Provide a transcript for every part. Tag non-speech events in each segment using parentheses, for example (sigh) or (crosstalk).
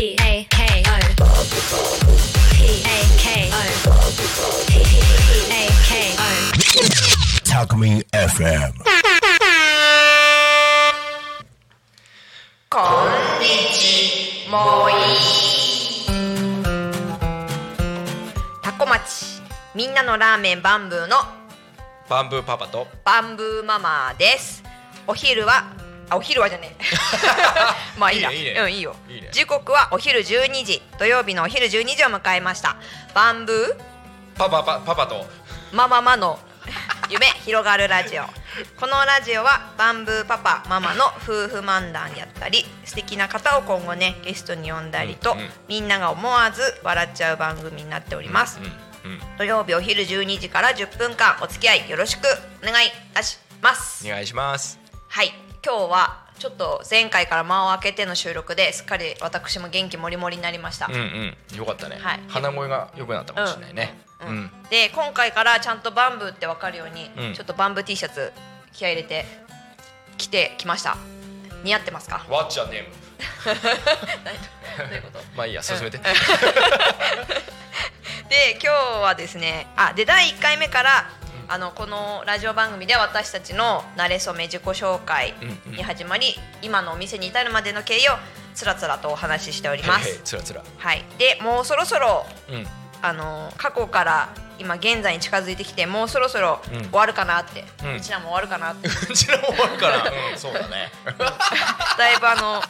P A K O P A K O P A K O Talk Me FM. こんにちもいタコ町みんなのラーメンバンブーのバンブーパパと。バンブーママです。お昼はあお昼はじゃねえ。(laughs) まあいいな。いいねいいね。うんいいよ。いいね。時刻はお昼12時土曜日のお昼12時を迎えました。バンブー。パパパパパと。マママの夢 (laughs) 広がるラジオ。このラジオはバンブーパパママの夫婦漫談やったり素敵な方を今後ねゲストに呼んだりと、うんうん。みんなが思わず笑っちゃう番組になっております、うんうん土曜日お昼12時から10分間お付き合いよろしくお願いいたします。お願いします。はい今日はちょっと前回から間を空けての収録ですっかり私も元気もりもりになりました、うんうん。よかったね、はい。鼻声が良くなったかもしれないね。うん。うん。で今回からちゃんとバンブーって分かるように、うん。ちょっとバンブー T シャツ気合い入れて着てきました。似合ってますか？What's your name? どういうこと？(laughs) まあいいや進めて。(laughs) で今日はですねあで第1回目からあのこのラジオ番組では私たちの慣れ初め自己紹介に始まり、今のお店に至るまでの経緯をつらつらとお話ししております。つらつら。はい、でもうそろそろうん。あの過去から今現在に近づいてきてもうそろそろうん。終わるかなって、ううんちらも終わるかなって。(laughs) うちらも終わるから。うんそうだね。(laughs) だいぶあの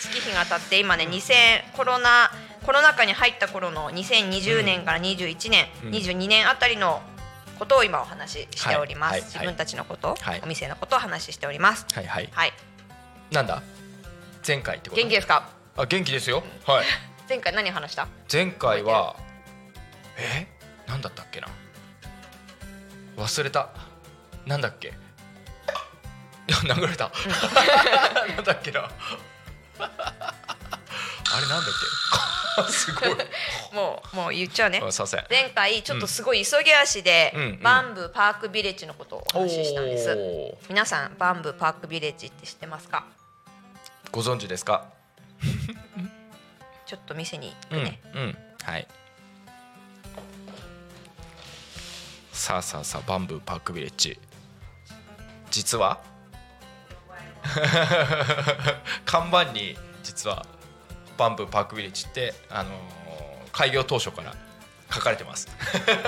月日が経って今ね2000コロナコロナ禍に入った頃の2020年から21年、うん22年あたりのことを今お話ししております、はいはい自分たちのこと、はい。お店のことをお話ししております。はいはい。はい。なんだ？前回ってこと？元気ですか？あ元気ですよ。はい。(laughs) 前回何話した？前回はえ？なんだったっけな？忘れた。なんだっけ？い (laughs) や流れた、(laughs) なんだっけな？あれなんだっけ？(laughs) すごい。(laughs) もうもう言っちゃうね。前回ちょっとすごい急ぎ足で、うん。うん。バンブーパークビレッジのことをお話ししたんです、皆さんバンブーパークビレッジって知ってますか？ご存知ですか？(laughs) ちょっと店に行うん。くね、うん。はい。さあさあさあバンブーパークビレッジ。実は？看板に実はバンブーパークビレッジってあのー開業当初から書かれてます。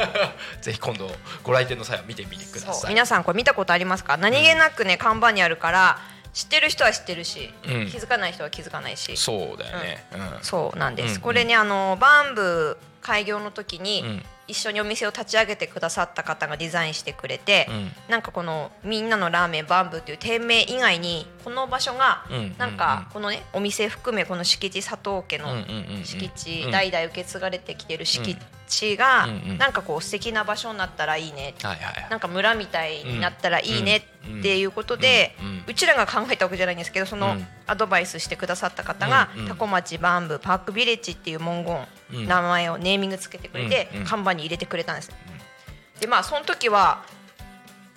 (laughs) ぜひ今度ご来店の際は見てみてください。皆さんこれ見たことありますか？何気なくね、看板にあるから知ってる人は知ってるし、うん。気づかない人は気づかないし。そうだよね。うん。そうなんです、うんこれねあのバンブー開業の時に、うん一緒にお店を立ち上げてくださった方がデザインしてくれて、うん。なんかこの「みんなのラーメンバンブー」っていう店名以外にこの場所がうんなんかこのねお店含めこの敷地佐藤家の敷地うん。代々受け継がれてきてる敷地がなんかこう素敵な場所になったらいいね。なんか村みたいになったらいいねっていうことで、うちらが考えたわけじゃないんですけどそのうん。アドバイスしてくださった方が、タコ町バンブーパークビレッジっていう文言、うん名前をネーミングつけてくれて、看板に入れてくれたんです、でまあその時は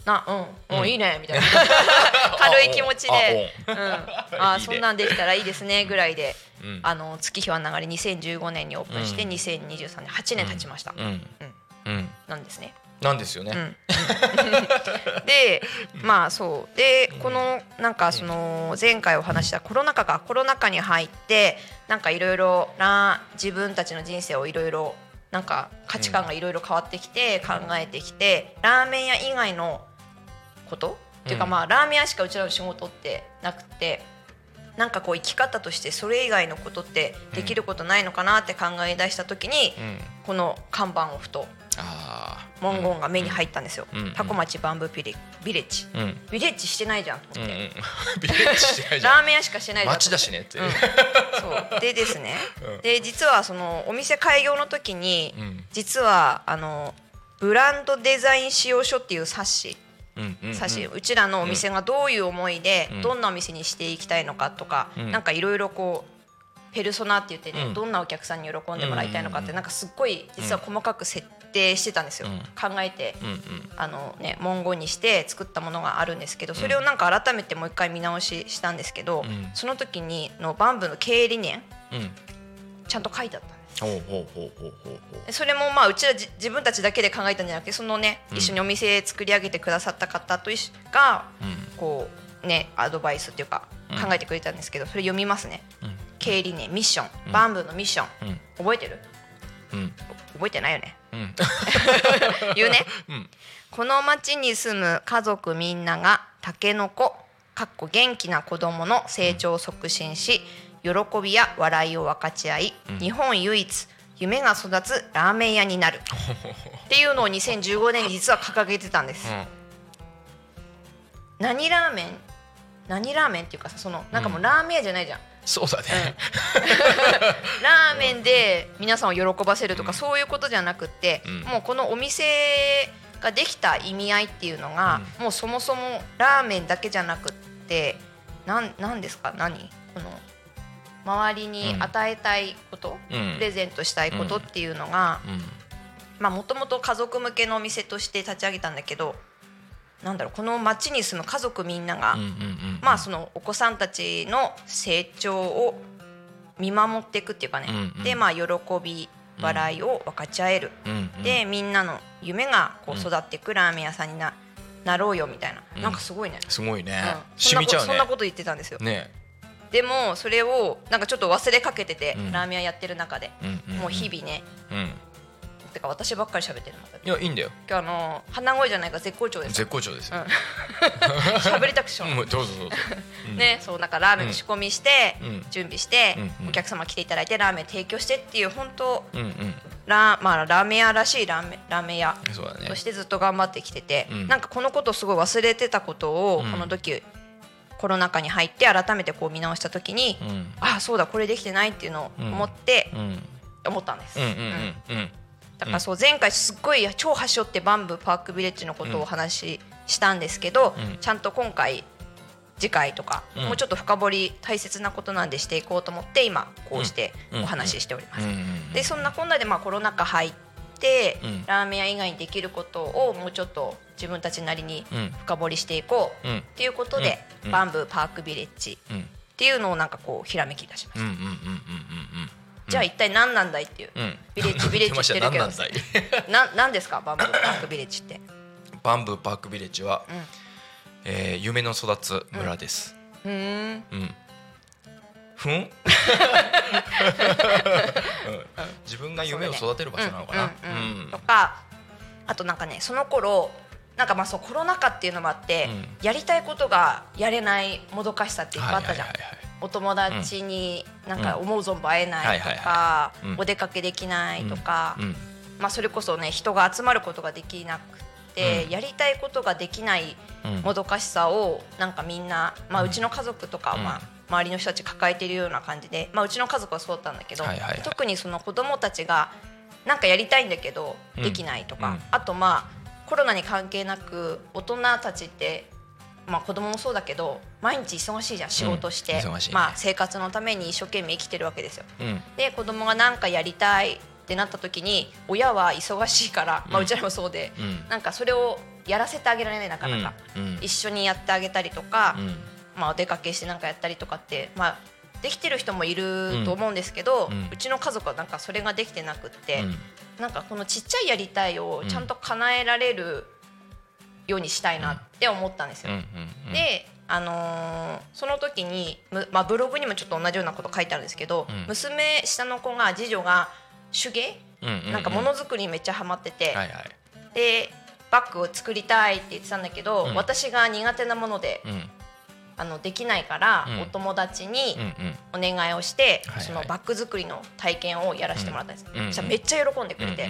なうん、もういいね (laughs) みたいな。(laughs) 軽い気持ちであう。ん、あ (laughs) そんなんできたらいいですねぐらいで、うん。あの月日は流れ2015年にオープンして、うん。2023年8年経ちました、うん。うん。うん。なんですね。なんですよね、うん。(laughs) でまあそう。でこのなんかその前回お話したコロナ禍がコロナ禍に入ってなんかいろいろな自分たちの人生をいろいろなんか価値観がいろいろ変わってきて考えてきてラーメン屋以外のこと？っていうかうん。まあラーメン屋しかうちらの仕事ってなくてなんかこう生き方としてそれ以外のことってできることないのかなって考え出した時にうん。この看板をふと文言が目に入ったんですよ。タコ町バンブービレビレッジ。ビレッジしてないじゃんとうん思って、(laughs) ビレッジしてないじゃん。ラーメン屋しかしてないじゃん街だしねって、う。ん。そう。でですね、うん。で実はそのお店開業の時に、うん。実はあのブランドデザイン仕様書っていう冊子。うんうんうん。冊子、うちらのお店がどういう思いで、うん。どんなお店にしていきたいのかとか、うん。なんかいろいろこうペルソナって言ってね、うん。どんなお客さんに喜んでもらいたいのかって、うん。なんかすっごい実は細かく設定してたんですよ、うん。考えて、うんうん。あのね、文言にして作ったものがあるんですけどそれをなんか改めてもう一回見直ししたんですけど、うん。その時にのバンブーの経営理念うん。ちゃんと書いてあったんですほうほうほうほうほうほでそれもまあうちらじ自分たちだけで考えたんじゃなくてそのねうん一緒にお店作り上げてくださった方と一緒がこうねアドバイスっていうかうん。考えてくれたんですけどそれ読みますね。うん。経理念ミッション。うん。バンブーのミッション。うん。覚えてる？うん。覚えてないよねうん。(laughs) 言うね。うん。この町に住む家族みんながタケノコかっこ元気な子供の成長を促進し喜びや笑いを分かち合い、うん。日本唯一夢が育つラーメン屋になる。(laughs) っていうのを2015年に実は掲げてたんです、何ラーメン？何ラーメンっていうかさそのなんかもうラーメン屋じゃないじゃん、そうだね。(laughs) ラーメンで皆さんを喜ばせるとか、そういうことじゃなくって、うん。もうこのお店ができた意味合いっていうのが、もうそもそもラーメンだけじゃなくってなんなんですか？何？この周りに与えたいこと、うん。プレゼントしたいことっていうのがうん。まあもともと家族向けのお店として立ち上げたんだけどなんだろうこの町に住む家族みんなが、まあそのお子さんたちの成長を見守っていくっていうかね、うんうん。でまあ喜び笑いを分かち合える、うんうん。でみんなの夢がこううん育っていくラーメン屋さんにななろうよみたいな、うん。なんかすごいね、すごいね。うん。そんねそんなこと言ってたんですよ、ね。でもそれをなんかちょっと忘れかけてて、うん。ラーメン屋やってる中で、もう日々ねうんてか私ばっかり喋ってるまたいやいいんだよ。今日あの鼻声じゃないから絶好調です。絶好調ですよ。(laughs) 喋りたくしょう。うどうぞどうぞ。うん。ね、そうなんかラーメンの仕込みして、うん。準備して、お客様来ていただいてラーメン提供してっていう本当うんうん。ラー,、まあ、ラーメン屋らしいラーメンラーメン屋そうだね。としてずっと頑張ってきてて、うん。なんかこのことをすごい忘れてたことを、うん。この時コロナ禍に入って改めてこう見直した時に、うん。ああそうだこれできてないっていうのを思って、うん。思ったんです、うんうんうん。うんだからそう前回すっごい超端折ってバンブーパークビレッジのことをお話ししたんですけど、うん。ちゃんと今回次回とか、うん。もうちょっと深掘り大切なことなんでしていこうと思って今こうしてうん。お話ししております。でそんなこんなでまあコロナ禍入って、うん。ラーメン屋以外にできることをもうちょっと自分たちなりにうん。深掘りしていこううん。っていうことで、うん。バンブーパークビレッジうん。っていうのをなんかこうひらめきいたしました。うんうんうんうんうんじゃあ一体何なんだいっていう、うん。うんビレッジ (laughs) ビレッジ言ってるけど。何なん (laughs) ですか？バンブーパークビレッジって。バンブーパークビレッジはうん。えー夢の育つ村です。うーん。うん。ふん？うん。自分が夢を育てる場所なのかな？うんうんうん。うん。とかあとなんかねその頃なんかまあそうコロナ禍っていうのもあって、うん。やりたいことがやれないもどかしさっていっぱいあったじゃん、はいはいはいはい。お友達になんか思う存分会えないとかお出かけできないとか、うん。まあ、それこそね人が集まることができなくて、うん。やりたいことができないうんもどかしさをなんかみんな、まあ、うちの家族とか、うん。まあ、周りの人たち抱えているような感じで、まあ、うちの家族はそうだったんだけど、特にその子供たちがなんかやりたいんだけどうん。できないとか、うん。あとまあコロナに関係なく大人たちって、まあ、子供もそうだけど毎日忙しいじゃん仕事して、忙しいね。まあ、生活のために一生懸命生きてるわけですよ。うん。で子供が何かやりたいってなった時に親は忙しいから、まあ、うんうちらもそうで、うん。なんかそれをやらせてあげられないなかなか、うん一緒にやってあげたりとか、うん。まあ、お出かけしてなんかやったりとかって、まあ、できてる人もいると思うんですけど、ううん。ちの家族はなんかそれができてなくって、うん。なんかこのちっちゃいやりたいをちゃんと叶えられるようにしたいなって思ったんですよ。で、あのーその時に、むまあ、ブログにもちょっと同じようなこと書いてあるんですけど、うん。娘下の子が次女が手芸、なんかものづくりにめっちゃハマってて、はいはい。でバッグを作りたいって言ってたんだけど、うん。私が苦手なものでうん。あのできないから、うん。お友達にお願いをして、そのバッグ作りの体験をやらせてもらったんです、うんうんめっちゃ喜んでくれて、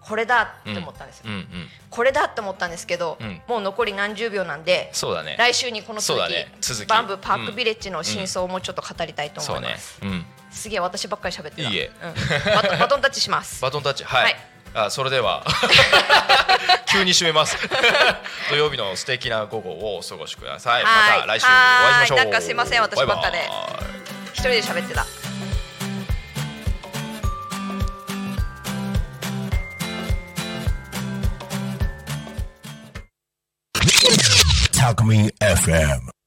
これだって思ったんですよ、うんうんこれだって思ったんですけど、うん。もう残り何十秒なんでそうだね。来週にこの続きね。続き。バンブーパークビレッジの真相をもうちょっと語りたいと思います、うん。すげえ私ばっかり喋ってた。いいえ。うん、バト (laughs) バトンタッチします。バトンタッチ。はい、はい。あそれでは。(laughs) 急に締めます。(laughs) 土曜日の素敵な午後をお過ごしください。はい。また来週お会いしましょう。はい。なんかすいません。私ばっかで。一人で喋ってた Alchemy FM.